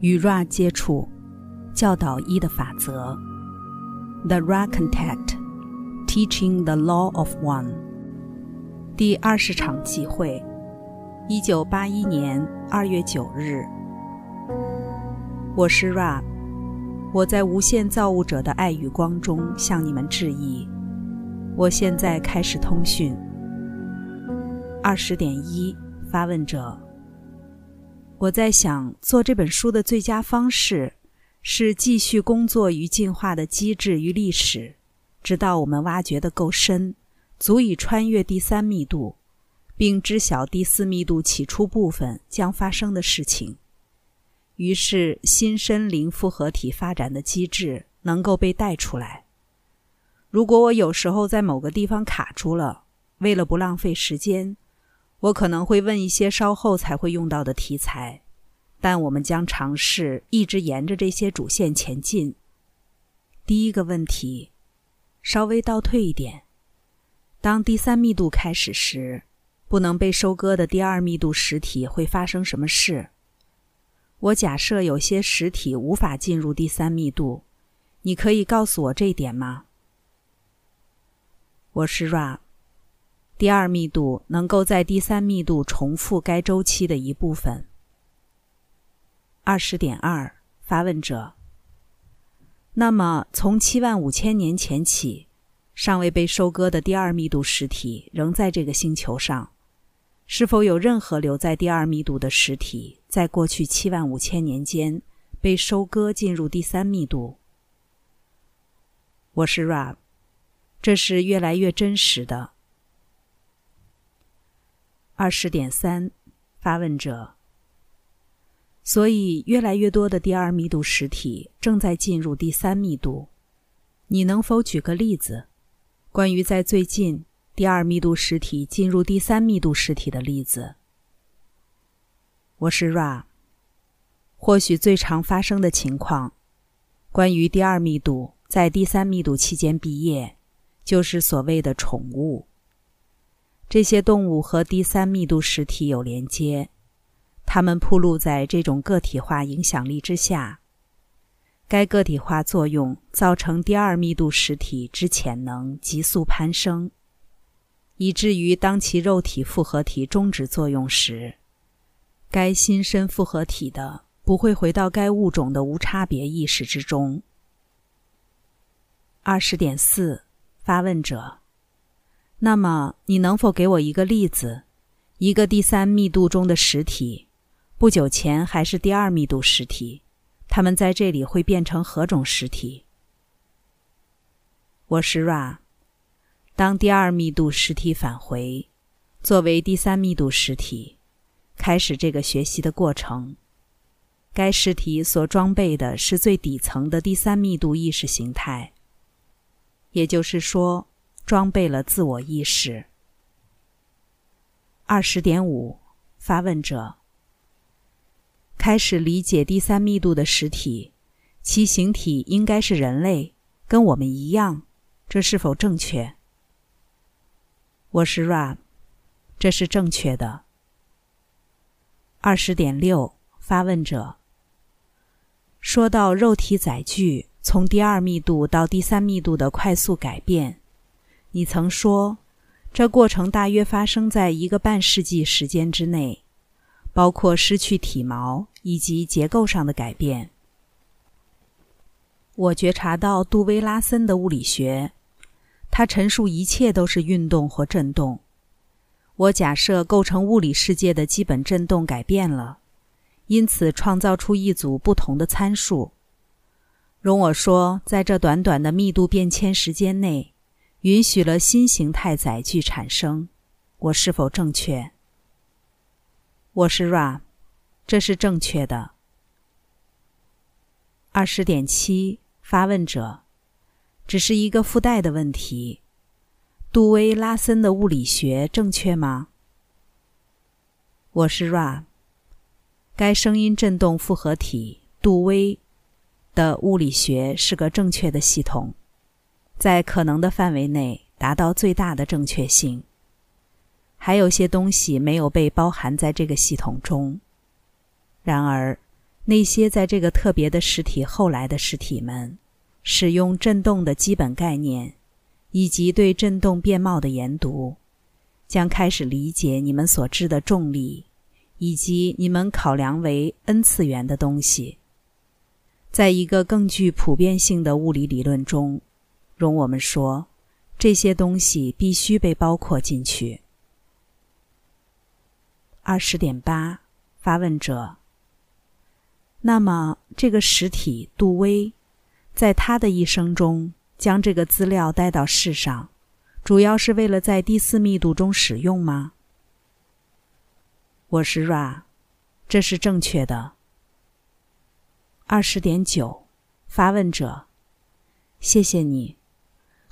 与 Ra 接触，教导一的法则。The Ra Contact, Teaching the Law of One。第二十场集会，一九八一年二月九日。我是 Ra，我在无限造物者的爱与光中向你们致意。我现在开始通讯。二十点一，发问者。我在想，做这本书的最佳方式是继续工作于进化的机制与历史，直到我们挖掘的够深，足以穿越第三密度，并知晓第四密度起初部分将发生的事情。于是，新森灵复合体发展的机制能够被带出来。如果我有时候在某个地方卡住了，为了不浪费时间。我可能会问一些稍后才会用到的题材，但我们将尝试一直沿着这些主线前进。第一个问题，稍微倒退一点：当第三密度开始时，不能被收割的第二密度实体会发生什么事？我假设有些实体无法进入第三密度，你可以告诉我这一点吗？我是 Ra。第二密度能够在第三密度重复该周期的一部分。二十点二，发问者。那么，从七万五千年前起，尚未被收割的第二密度实体仍在这个星球上。是否有任何留在第二密度的实体，在过去七万五千年间被收割进入第三密度？我是 Rab，这是越来越真实的。二十点三，发问者。所以，越来越多的第二密度实体正在进入第三密度。你能否举个例子，关于在最近第二密度实体进入第三密度实体的例子？我是 Ra。或许最常发生的情况，关于第二密度在第三密度期间毕业，就是所谓的宠物。这些动物和第三密度实体有连接，它们铺露在这种个体化影响力之下。该个体化作用造成第二密度实体之潜能急速攀升，以至于当其肉体复合体终止作用时，该新生复合体的不会回到该物种的无差别意识之中。二十点四，发问者。那么，你能否给我一个例子？一个第三密度中的实体，不久前还是第二密度实体，它们在这里会变成何种实体？我是 Ra。当第二密度实体返回，作为第三密度实体，开始这个学习的过程。该实体所装备的是最底层的第三密度意识形态，也就是说。装备了自我意识。二十点五，发问者开始理解第三密度的实体，其形体应该是人类，跟我们一样，这是否正确？我是 Ra，这是正确的。二十点六，发问者说到肉体载具从第二密度到第三密度的快速改变。你曾说，这过程大约发生在一个半世纪时间之内，包括失去体毛以及结构上的改变。我觉察到杜威拉森的物理学，他陈述一切都是运动或振动。我假设构成物理世界的基本振动改变了，因此创造出一组不同的参数。容我说，在这短短的密度变迁时间内。允许了新形态载具产生，我是否正确？我是 Ra，这是正确的。二十点七，发问者，只是一个附带的问题。杜威拉森的物理学正确吗？我是 Ra，该声音振动复合体杜威的物理学是个正确的系统。在可能的范围内达到最大的正确性。还有些东西没有被包含在这个系统中。然而，那些在这个特别的实体后来的实体们，使用振动的基本概念，以及对振动变貌的研读，将开始理解你们所知的重力，以及你们考量为 n 次元的东西。在一个更具普遍性的物理理论中，容我们说，这些东西必须被包括进去。二十点八，发问者。那么，这个实体杜威，在他的一生中将这个资料带到世上，主要是为了在第四密度中使用吗？我是 Ra，这是正确的。二十点九，发问者，谢谢你。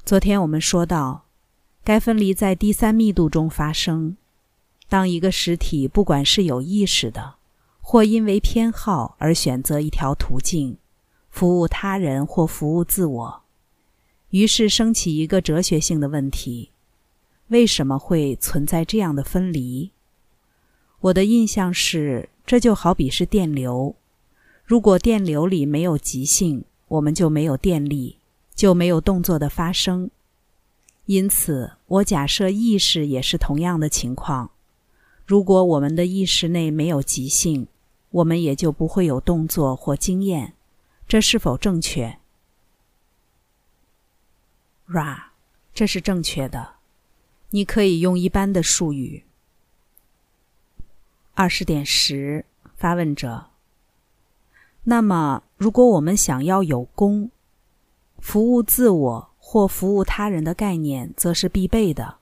昨天我们说到，该分离在第三密度中发生。当一个实体不管是有意识的，或因为偏好而选择一条途径，服务他人或服务自我，于是升起一个哲学性的问题：为什么会存在这样的分离？我的印象是，这就好比是电流。如果电流里没有极性，我们就没有电力，就没有动作的发生。因此，我假设意识也是同样的情况。如果我们的意识内没有即兴，我们也就不会有动作或经验。这是否正确？Ra，这是正确的。你可以用一般的术语。二十点十，发问者。那么，如果我们想要有功、服务自我或服务他人的概念，则是必备的，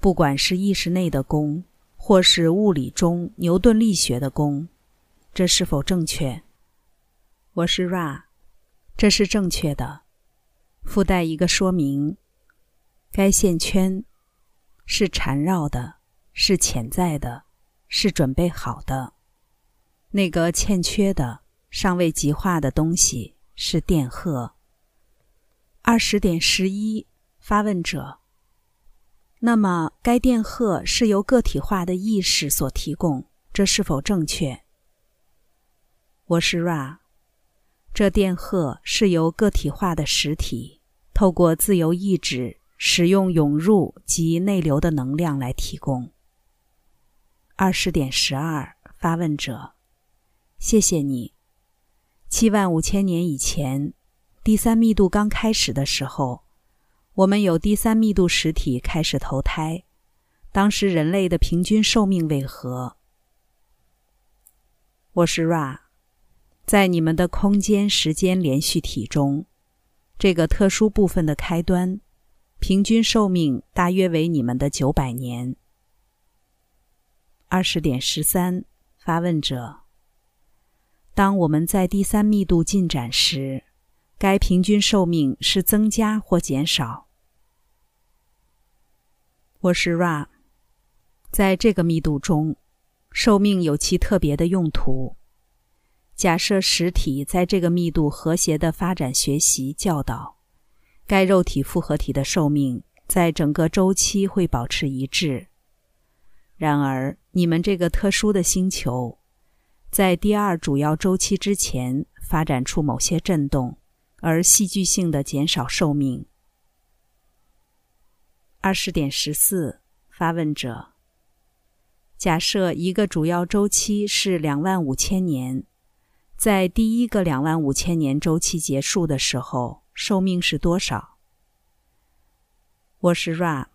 不管是意识内的功。或是物理中牛顿力学的功，这是否正确？我是 Ra，这是正确的。附带一个说明：该线圈是缠绕的，是潜在的，是准备好的。那个欠缺的、尚未极化的东西是电荷。二十点十一，发问者。那么，该电荷是由个体化的意识所提供，这是否正确？我是 Ra，这电荷是由个体化的实体透过自由意志使用涌入及内流的能量来提供。二十点十二，发问者，谢谢你。七万五千年以前，第三密度刚开始的时候。我们有第三密度实体开始投胎，当时人类的平均寿命为何？我是 Ra，在你们的空间时间连续体中，这个特殊部分的开端，平均寿命大约为你们的九百年。二十点十三，发问者：当我们在第三密度进展时，该平均寿命是增加或减少？我是 Ra，在这个密度中，寿命有其特别的用途。假设实体在这个密度和谐的发展、学习、教导，该肉体复合体的寿命在整个周期会保持一致。然而，你们这个特殊的星球，在第二主要周期之前发展出某些震动，而戏剧性的减少寿命。二十点十四，发问者。假设一个主要周期是两万五千年，在第一个两万五千年周期结束的时候，寿命是多少？我是 Ra，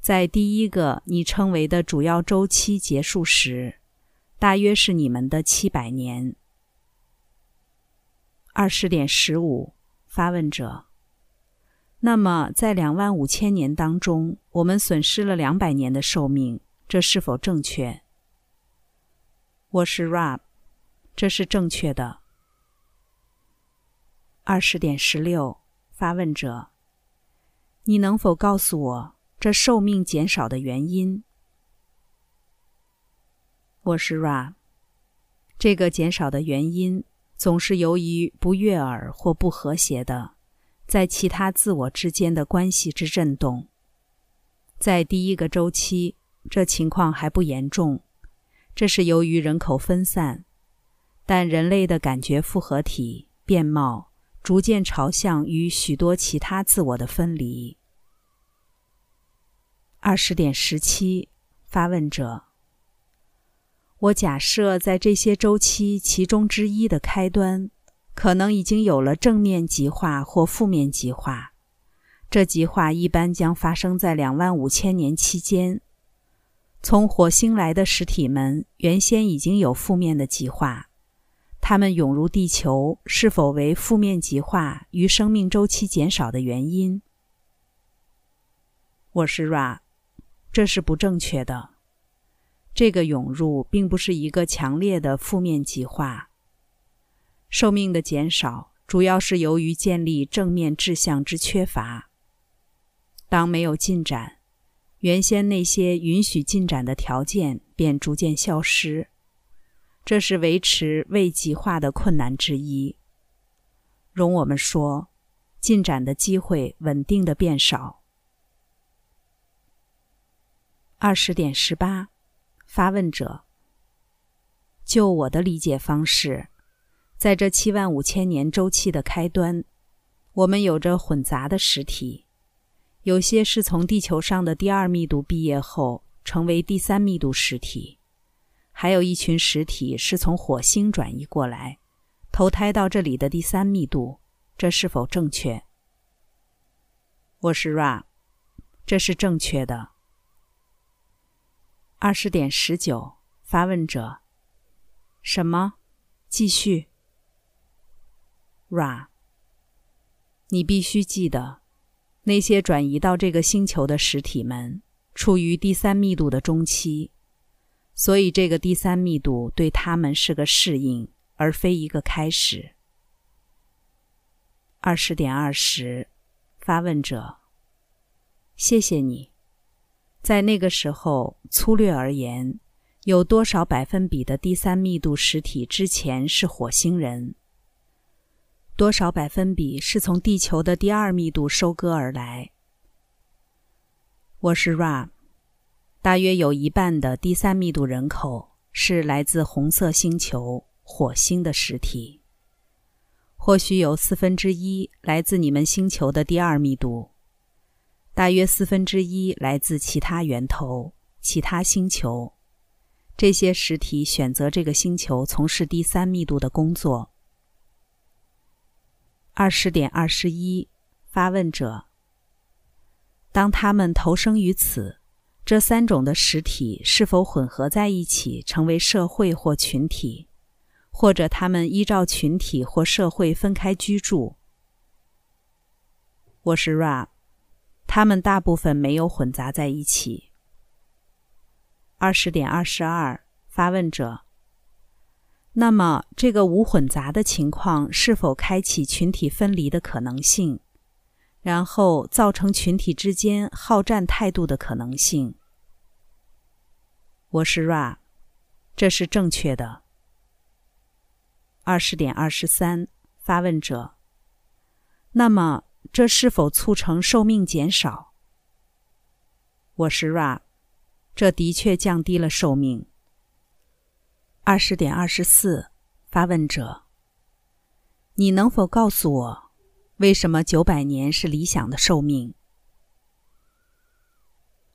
在第一个你称为的主要周期结束时，大约是你们的七百年。二十点十五，发问者。那么，在两万五千年当中，我们损失了两百年的寿命，这是否正确？我是 Rab，这是正确的。二十点十六，发问者，你能否告诉我这寿命减少的原因？我是 Rab，这个减少的原因总是由于不悦耳或不和谐的。在其他自我之间的关系之震动，在第一个周期，这情况还不严重，这是由于人口分散。但人类的感觉复合体变貌逐渐朝向与许多其他自我的分离。二十点十七，发问者：我假设在这些周期其中之一的开端，可能已经有了正面极化或负面极化。这极化一般将发生在两万五千年期间。从火星来的实体们原先已经有负面的极化，它们涌入地球是否为负面极化与生命周期减少的原因？我是 Ra，这是不正确的。这个涌入并不是一个强烈的负面极化。寿命的减少主要是由于建立正面志向之缺乏。当没有进展。原先那些允许进展的条件便逐渐消失，这是维持未极化的困难之一。容我们说，进展的机会稳定的变少。二十点十八，发问者：就我的理解方式，在这七万五千年周期的开端，我们有着混杂的实体。有些是从地球上的第二密度毕业后成为第三密度实体，还有一群实体是从火星转移过来，投胎到这里的第三密度，这是否正确？我是 Ra，这是正确的。二十点十九，发问者：什么？继续。Ra，你必须记得。那些转移到这个星球的实体们处于第三密度的中期，所以这个第三密度对他们是个适应，而非一个开始。二十点二十，发问者：谢谢你。在那个时候，粗略而言，有多少百分比的第三密度实体之前是火星人？多少百分比是从地球的第二密度收割而来？我是 Ra，大约有一半的第三密度人口是来自红色星球火星的实体，或许有四分之一来自你们星球的第二密度，大约四分之一来自其他源头、其他星球。这些实体选择这个星球从事第三密度的工作。二十点二十一，发问者：当他们投生于此，这三种的实体是否混合在一起成为社会或群体，或者他们依照群体或社会分开居住？我是 Ra，他们大部分没有混杂在一起。二十点二十二，发问者。那么，这个无混杂的情况是否开启群体分离的可能性，然后造成群体之间好战态度的可能性？我是 Ra，这是正确的。二十点二十三，发问者。那么，这是否促成寿命减少？我是 Ra，这的确降低了寿命。二十点二十四，发问者：你能否告诉我，为什么九百年是理想的寿命？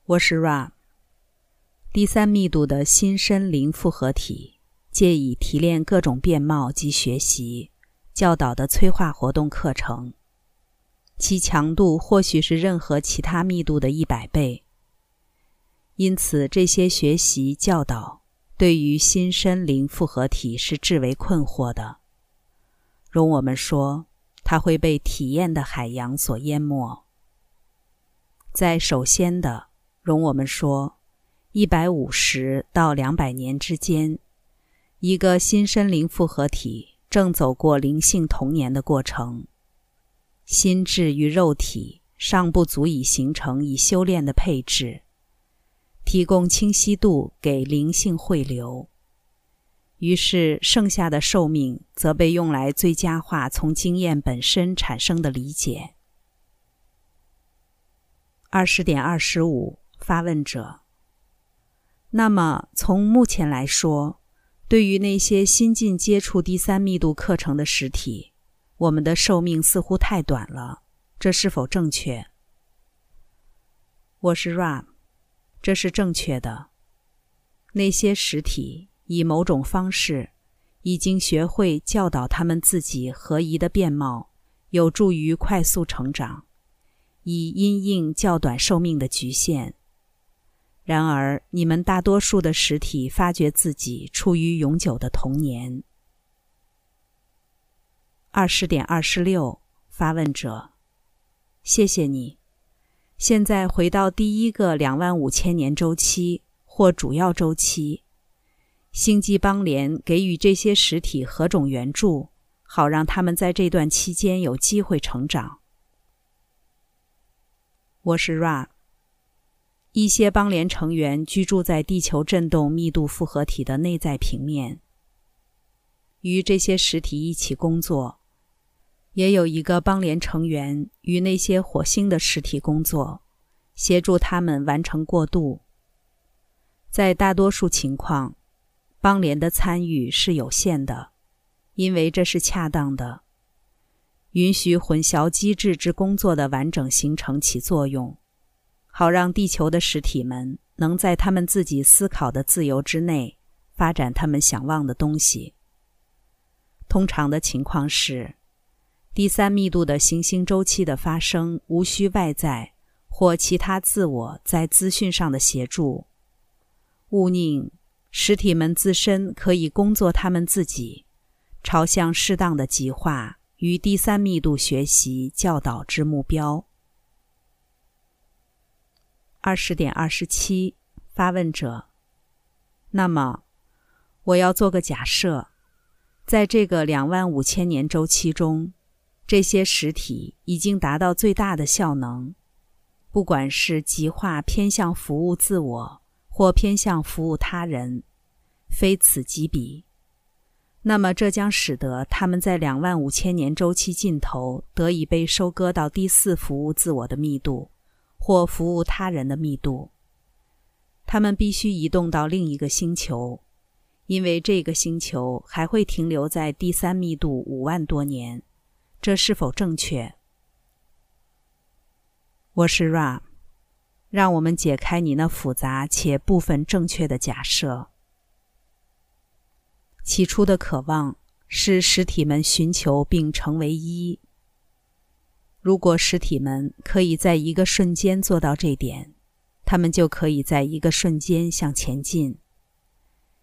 我是 Ra，第三密度的新身灵复合体，借以提炼各种变貌及学习教导的催化活动课程，其强度或许是任何其他密度的一百倍。因此，这些学习教导。对于新身灵复合体是至为困惑的。容我们说，它会被体验的海洋所淹没。在首先的，容我们说，一百五十到两百年之间，一个新身灵复合体正走过灵性童年的过程，心智与肉体尚不足以形成以修炼的配置。提供清晰度给灵性汇流，于是剩下的寿命则被用来最佳化从经验本身产生的理解。二十点二十五，发问者。那么从目前来说，对于那些新近接触第三密度课程的实体，我们的寿命似乎太短了，这是否正确？我是 Ram，这是正确的。那些实体以某种方式已经学会教导他们自己合宜的面貌，有助于快速成长，以因应较短寿命的局限。然而，你们大多数的实体发觉自己处于永久的童年。二十点二十六，发问者：谢谢你。现在回到第一个两万五千年周期或主要周期，星际邦联给予这些实体何种援助，好让他们在这段期间有机会成长？我是 Ra。一些邦联成员居住在地球振动密度复合体的内在平面，与这些实体一起工作；也有一个邦联成员与那些火星的实体工作，协助他们完成过渡。在大多数情况，邦联的参与是有限的，因为这是恰当的，允许混淆机制之工作的完整形成起作用。好让地球的实体们能在他们自己思考的自由之内发展他们想望的东西。通常的情况是，第三密度的行星周期的发生无需外在或其他自我在资讯上的协助。勿宁，实体们自身可以工作他们自己，朝向适当的极化与第三密度学习教导之目标。二十点二十七，发问者。那么，我要做个假设，在这个两万五千年周期中，这些实体已经达到最大的效能，不管是极化偏向服务自我，或偏向服务他人，非此即彼。那么，这将使得他们在两万五千年周期尽头得以被收割到第四服务自我的密度。或服务他人的密度，他们必须移动到另一个星球，因为这个星球还会停留在第三密度五万多年。这是否正确？我是 Ra，让我们解开你那复杂且部分正确的假设。起初的渴望是实体们寻求并成为一。如果实体们可以在一个瞬间做到这点，他们就可以在一个瞬间向前进。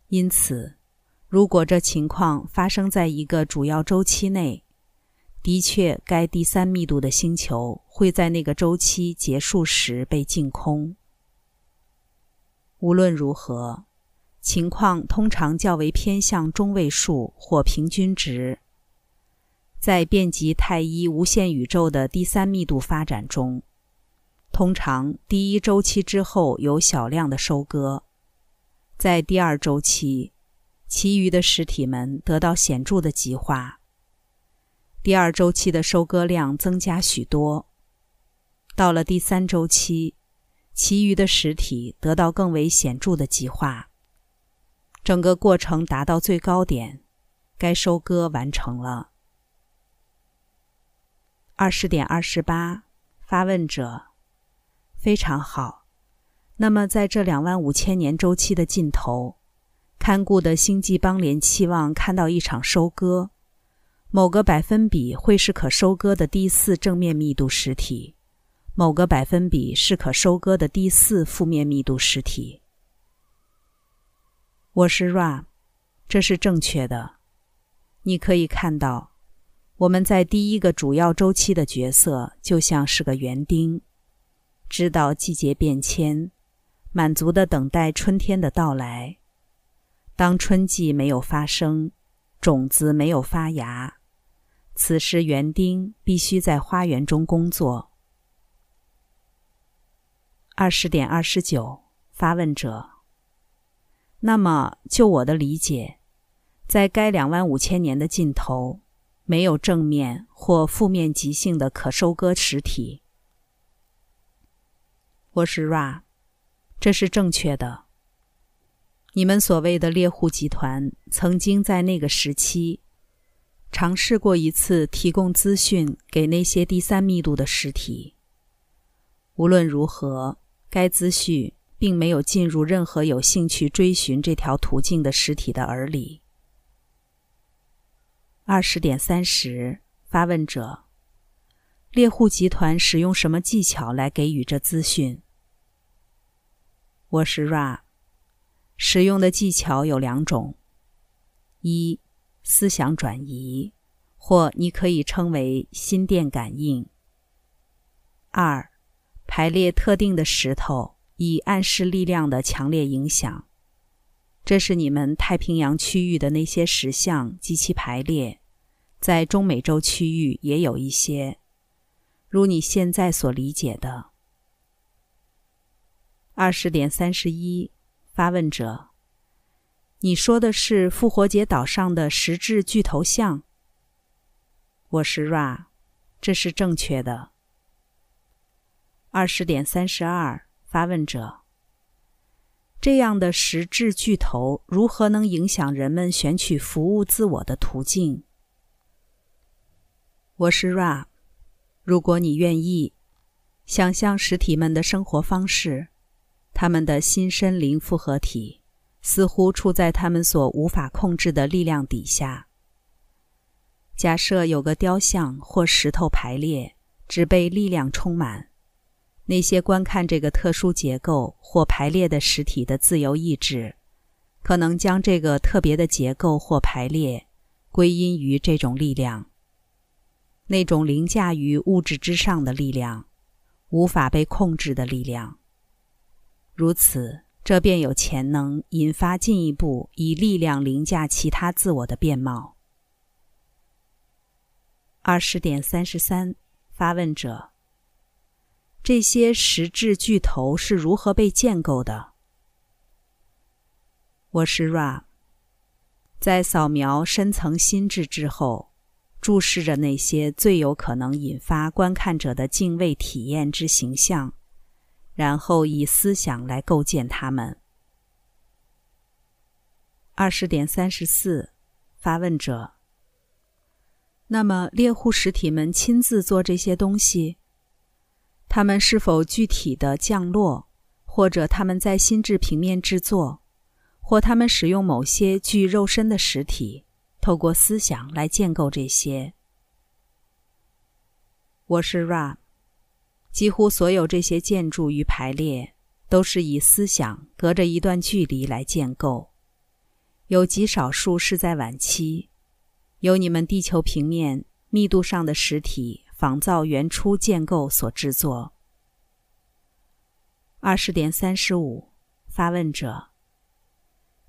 因此，如果这情况发生在一个主要周期内，的确，该第三密度的星球会在那个周期结束时被净空。无论如何，情况通常较为偏向中位数或平均值。在遍及太一无限宇宙的第三密度发展中，通常第一周期之后有小量的收割，在第二周期，其余的实体们得到显著的极化。第二周期的收割量增加许多，到了第三周期，其余的实体得到更为显著的极化。整个过程达到最高点，该收割完成了。二十点二十八，发问者，非常好。那么，在这两万五千年周期的尽头，看顾的星际邦联期望看到一场收割，某个百分比会是可收割的第四正面密度实体，某个百分比是可收割的第四负面密度实体。我是 Ra，这是正确的。你可以看到。我们在第一个主要周期的角色就像是个园丁，知道季节变迁，满足的等待春天的到来。当春季没有发生，种子没有发芽，此时园丁必须在花园中工作。二十点二十九，发问者。那么，就我的理解，在该两万五千年的尽头。没有正面或负面极性的可收割实体。我是 Ra，这是正确的。你们所谓的猎户集团曾经在那个时期尝试过一次提供资讯给那些第三密度的实体。无论如何，该资讯并没有进入任何有兴趣追寻这条途径的实体的耳里。二十点三十，发问者：猎户集团使用什么技巧来给予这资讯？我是 Ra。使用的技巧有两种：一、思想转移，或你可以称为心电感应；二、排列特定的石头以暗示力量的强烈影响。这是你们太平洋区域的那些石像及其排列，在中美洲区域也有一些，如你现在所理解的。二十点三十一。发问者：“你说的是复活节岛上的石质巨头像？”我是 Ra，这是正确的。二十点三十二，发问者：“这样的石质巨头如何能影响人们选取服务自我的途径？”我是 Ra，如果你愿意，想象实体们的生活方式。他们的新身灵复合体似乎处在他们所无法控制的力量底下。假设有个雕像或石头排列，只被力量充满，那些观看这个特殊结构或排列的实体的自由意志，可能将这个特别的结构或排列归因于这种力量，那种凌驾于物质之上的力量，无法被控制的力量。如此，这便有潜能引发进一步以力量凌驾其他自我的变貌。二十点三十三，发问者：这些实质巨头是如何被建构的？我是 Ra，在扫描深层心智之后，注视着那些最有可能引发观看者的敬畏体验之形象。然后以思想来构建它们。二十点三十四，发问者。那么猎户实体们亲自做这些东西？他们是否具体的降落，或者他们在心智平面制作，或他们使用某些具肉身的实体，透过思想来建构这些？我是 Ra。几乎所有这些建筑与排列都是以思想隔着一段距离来建构，有极少数是在晚期，由你们地球平面密度上的实体仿造原初建构所制作。二十点三十五，发问者：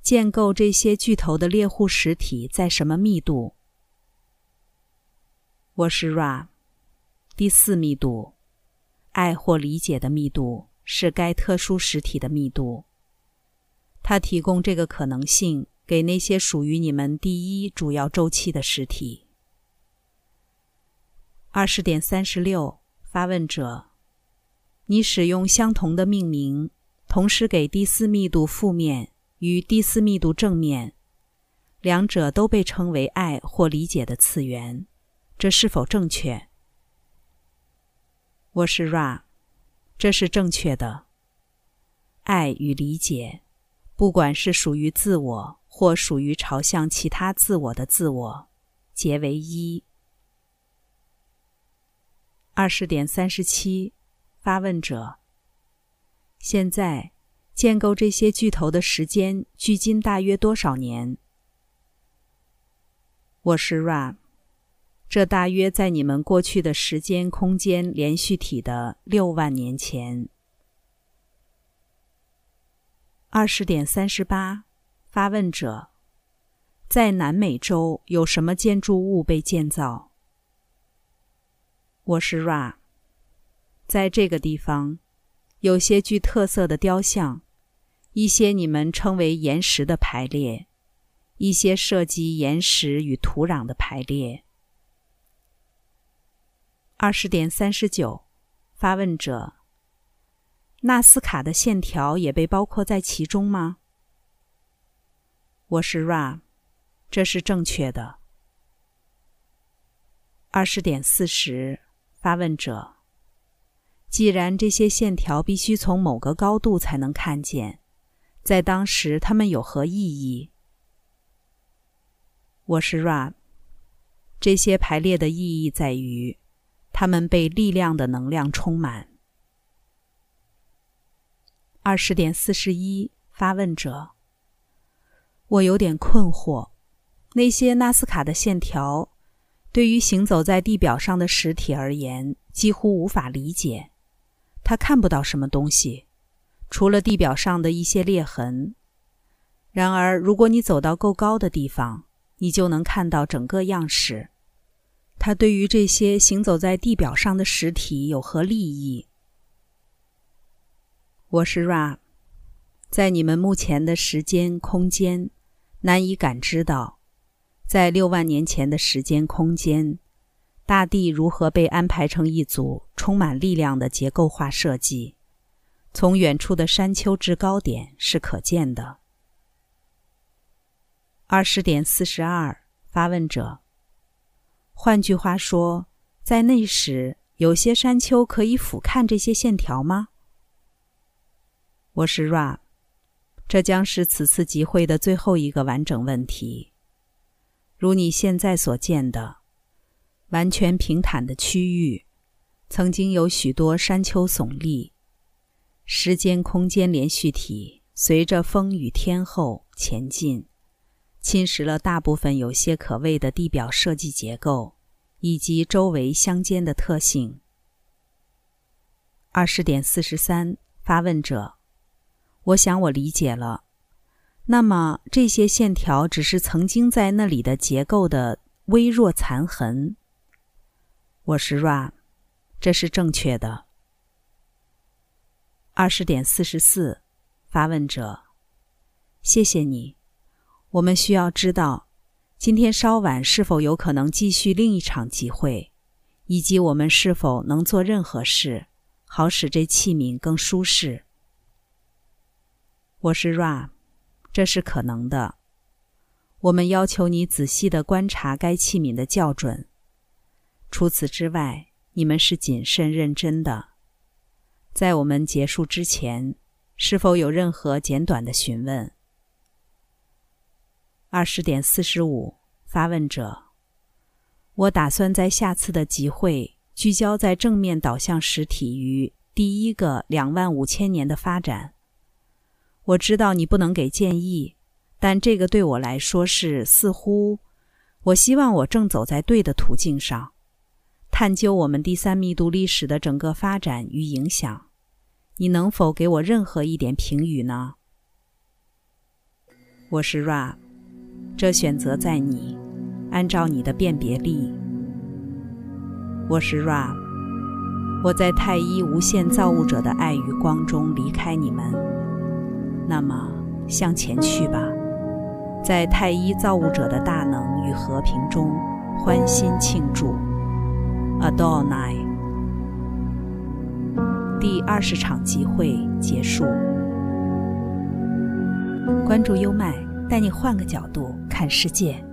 建构这些巨头的猎户实体在什么密度？我是 Ra，第四密度。爱或理解的密度是该特殊实体的密度。它提供这个可能性给那些属于你们第一主要周期的实体。二十点三十六，发问者：你使用相同的命名，同时给第四密度负面与第四密度正面，两者都被称为爱或理解的次元，这是否正确？我是 Ra，这是正确的。爱与理解，不管是属于自我或属于朝向其他自我的自我，结为一。二十点三十七，发问者：现在建构这些巨头的时间距今大约多少年？我是 Ra。这大约在你们过去的时间空间连续体的六万年前。二十点三十八，发问者：在南美洲有什么建筑物被建造？我是 Ra。在这个地方，有些具特色的雕像，一些你们称为岩石的排列，一些涉及岩石与土壤的排列。二十点三十九，发问者：纳斯卡的线条也被包括在其中吗？我是 Ra，这是正确的。二十点四十，发问者。既然这些线条必须从某个高度才能看见，在当时它们有何意义？我是 Ra。这些排列的意义在于，他们被力量的能量充满。二十点四十一，发问者。我有点困惑，那些纳斯卡的线条，对于行走在地表上的实体而言，几乎无法理解。他看不到什么东西，除了地表上的一些裂痕。然而，如果你走到够高的地方，你就能看到整个样式。它对于这些行走在地表上的实体有何利益？我是 Ra，在你们目前的时间空间。难以感知到，在六万年前的时间空间，大地如何被安排成一组充满力量的结构化设计。从远处的山丘制高点是可见的。二十点四十二，发问者。换句话说，在那时，有些山丘可以俯瞰这些线条吗？我是 Ra。这将是此次集会的最后一个完整问题。如你现在所见的，完全平坦的区域，曾经有许多山丘耸立。时间空间连续体随着风雨天后前进，侵蚀了大部分有些可畏的地表设计结构以及周围相间的特性。二十点四十三，发问者。我想我理解了。那么这些线条只是曾经在那里的结构的微弱残痕。我是 Ra，这是正确的。二十点四十四，发问者，谢谢你。我们需要知道，今天稍晚是否有可能继续另一场集会，以及我们是否能做任何事，好使这器皿更舒适。我是 Ra，这是可能的。我们要求你仔细的观察该器皿的校准。除此之外，你们是谨慎认真的。在我们结束之前，是否有任何简短的询问？二十点四十五，发问者。我打算在下次的集会聚焦在正面导向实体与第一个两万五千年的发展。我知道你不能给建议，但这个对我来说是似乎。我希望我正走在对的途径上，探究我们第三密度历史的整个发展与影响。你能否给我任何一点评语呢？我是 Ra，这选择在你，按照你的辨别力。我是 Ra，我在太一无限造物者的爱与光中离开你们。那么，向前去吧，在太一造物者的大能与和平中欢欣庆祝。Adonai。第二十场集会结束。关注优麦，带你换个角度看世界。